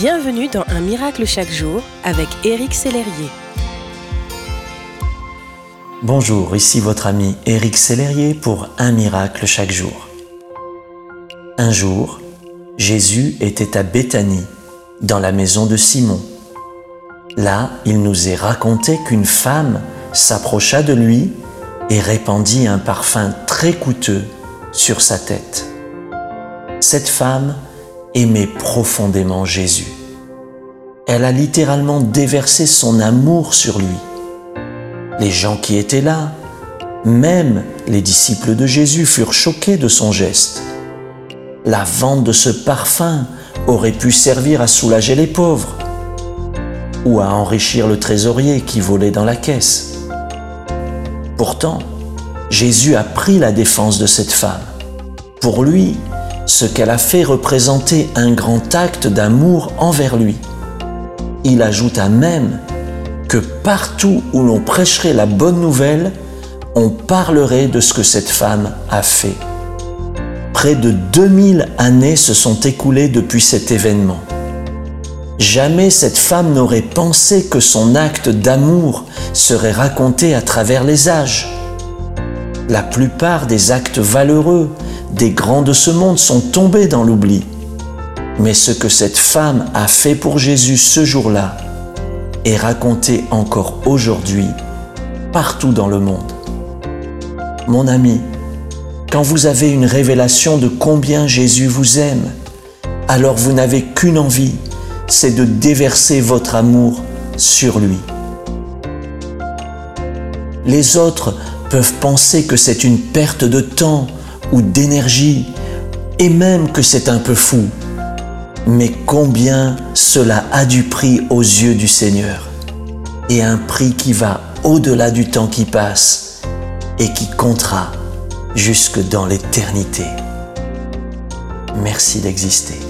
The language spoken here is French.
Bienvenue dans Un miracle chaque jour avec Éric Sellerier. Bonjour, ici votre ami Éric Sellerier pour Un miracle chaque jour. Un jour, Jésus était à Béthanie, dans la maison de Simon. Là, il nous est raconté qu'une femme s'approcha de lui et répandit un parfum très coûteux sur sa tête. Cette femme aimait profondément Jésus. Elle a littéralement déversé son amour sur lui. Les gens qui étaient là, même les disciples de Jésus, furent choqués de son geste. La vente de ce parfum aurait pu servir à soulager les pauvres ou à enrichir le trésorier qui volait dans la caisse. Pourtant, Jésus a pris la défense de cette femme. Pour lui, ce qu'elle a fait représentait un grand acte d'amour envers lui. Il ajouta même que partout où l'on prêcherait la bonne nouvelle, on parlerait de ce que cette femme a fait. Près de 2000 années se sont écoulées depuis cet événement. Jamais cette femme n'aurait pensé que son acte d'amour serait raconté à travers les âges. La plupart des actes valeureux des grands de ce monde sont tombés dans l'oubli. Mais ce que cette femme a fait pour Jésus ce jour-là est raconté encore aujourd'hui partout dans le monde. Mon ami, quand vous avez une révélation de combien Jésus vous aime, alors vous n'avez qu'une envie, c'est de déverser votre amour sur lui. Les autres peuvent penser que c'est une perte de temps ou d'énergie et même que c'est un peu fou. Mais combien cela a du prix aux yeux du Seigneur et un prix qui va au-delà du temps qui passe et qui comptera jusque dans l'éternité. Merci d'exister.